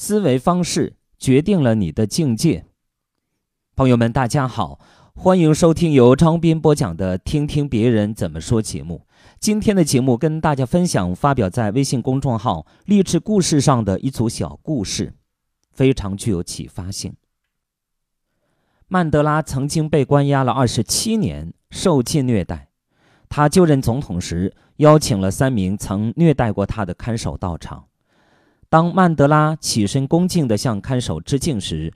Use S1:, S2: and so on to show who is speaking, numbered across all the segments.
S1: 思维方式决定了你的境界。朋友们，大家好，欢迎收听由张斌播讲的《听听别人怎么说》节目。今天的节目跟大家分享发表在微信公众号“励志故事”上的一组小故事，非常具有启发性。曼德拉曾经被关押了二十七年，受尽虐待。他就任总统时，邀请了三名曾虐待过他的看守到场。当曼德拉起身恭敬地向看守致敬时，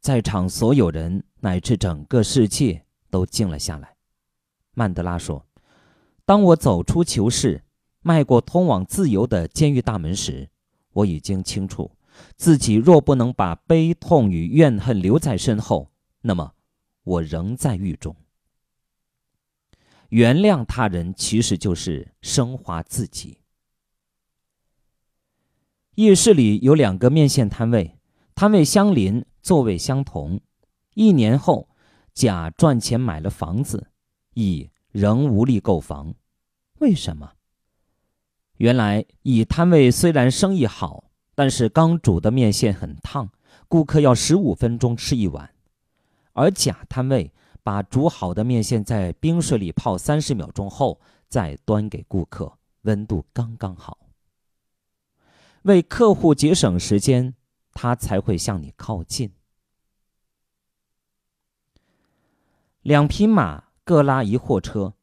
S1: 在场所有人乃至整个世界都静了下来。曼德拉说：“当我走出囚室，迈过通往自由的监狱大门时，我已经清楚，自己若不能把悲痛与怨恨留在身后，那么我仍在狱中。原谅他人，其实就是升华自己。”夜市里有两个面线摊位，摊位相邻，座位相同。一年后，甲赚钱买了房子，乙仍无力购房。为什么？原来乙摊位虽然生意好，但是刚煮的面线很烫，顾客要十五分钟吃一碗；而甲摊位把煮好的面线在冰水里泡三十秒钟后再端给顾客，温度刚刚好。为客户节省时间，他才会向你靠近。两匹马各拉一货车，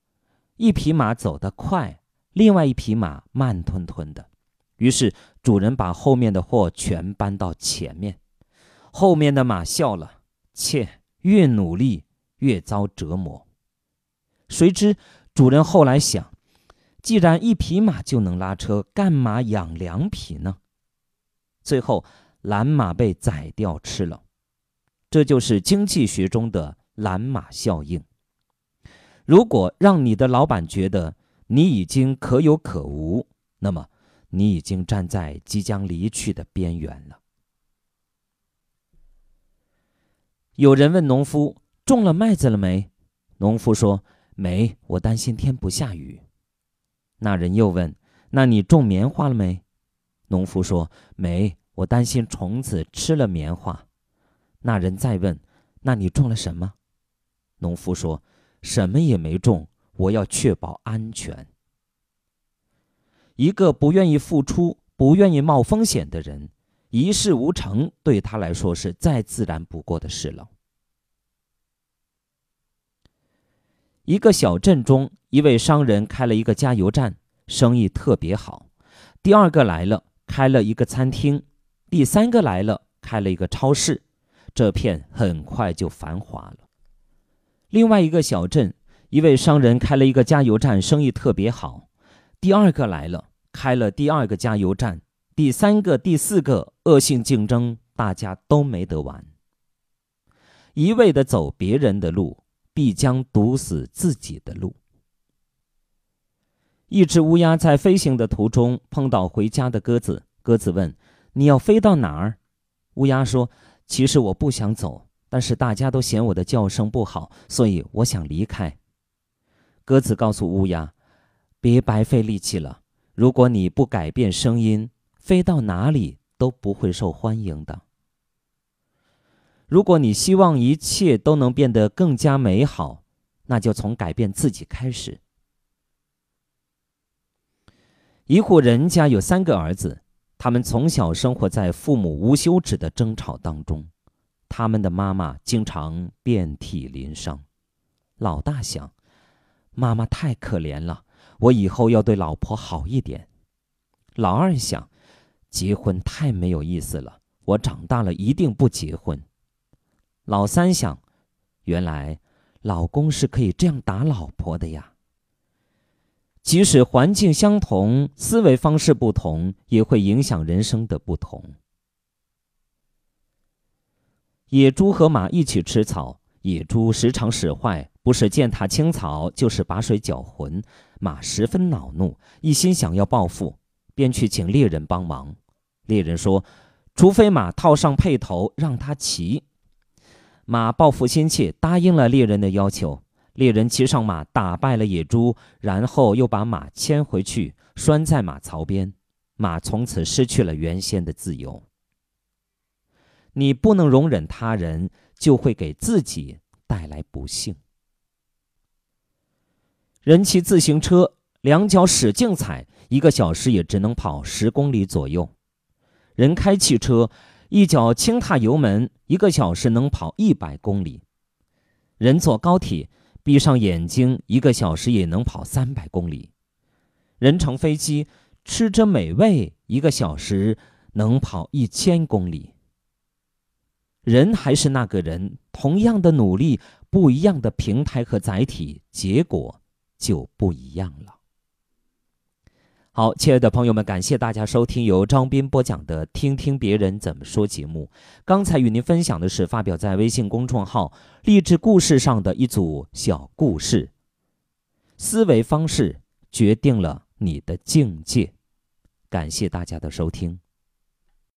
S1: 一匹马走得快，另外一匹马慢吞吞的。于是主人把后面的货全搬到前面，后面的马笑了，切，越努力越遭折磨。谁知主人后来想。既然一匹马就能拉车，干嘛养两匹呢？最后，蓝马被宰掉吃了。这就是经济学中的蓝马效应。如果让你的老板觉得你已经可有可无，那么你已经站在即将离去的边缘了。有人问农夫：“种了麦子了没？”农夫说：“没，我担心天不下雨。”那人又问：“那你种棉花了没？”农夫说：“没，我担心虫子吃了棉花。”那人再问：“那你种了什么？”农夫说：“什么也没种，我要确保安全。”一个不愿意付出、不愿意冒风险的人，一事无成，对他来说是再自然不过的事了。一个小镇中，一位商人开了一个加油站，生意特别好。第二个来了，开了一个餐厅；第三个来了，开了一个超市。这片很快就繁华了。另外一个小镇，一位商人开了一个加油站，生意特别好。第二个来了，开了第二个加油站；第三个、第四个，恶性竞争，大家都没得玩。一味的走别人的路。必将堵死自己的路。一只乌鸦在飞行的途中碰到回家的鸽子，鸽子问：“你要飞到哪儿？”乌鸦说：“其实我不想走，但是大家都嫌我的叫声不好，所以我想离开。”鸽子告诉乌鸦：“别白费力气了，如果你不改变声音，飞到哪里都不会受欢迎的。”如果你希望一切都能变得更加美好，那就从改变自己开始。一户人家有三个儿子，他们从小生活在父母无休止的争吵当中，他们的妈妈经常遍体鳞伤。老大想，妈妈太可怜了，我以后要对老婆好一点。老二想，结婚太没有意思了，我长大了一定不结婚。老三想，原来老公是可以这样打老婆的呀。即使环境相同，思维方式不同，也会影响人生的不同。野猪和马一起吃草，野猪时常使坏，不是践踏青草，就是把水搅浑。马十分恼怒，一心想要报复，便去请猎人帮忙。猎人说：“除非马套上辔头，让他骑。”马报复心切，答应了猎人的要求。猎人骑上马，打败了野猪，然后又把马牵回去，拴在马槽边。马从此失去了原先的自由。你不能容忍他人，就会给自己带来不幸。人骑自行车，两脚使劲踩，一个小时也只能跑十公里左右；人开汽车，一脚轻踏油门，一个小时能跑一百公里；人坐高铁，闭上眼睛，一个小时也能跑三百公里；人乘飞机，吃着美味，一个小时能跑一千公里。人还是那个人，同样的努力，不一样的平台和载体，结果就不一样了。好，亲爱的朋友们，感谢大家收听由张斌播讲的《听听别人怎么说》节目。刚才与您分享的是发表在微信公众号“励志故事”上的一组小故事。思维方式决定了你的境界。感谢大家的收听。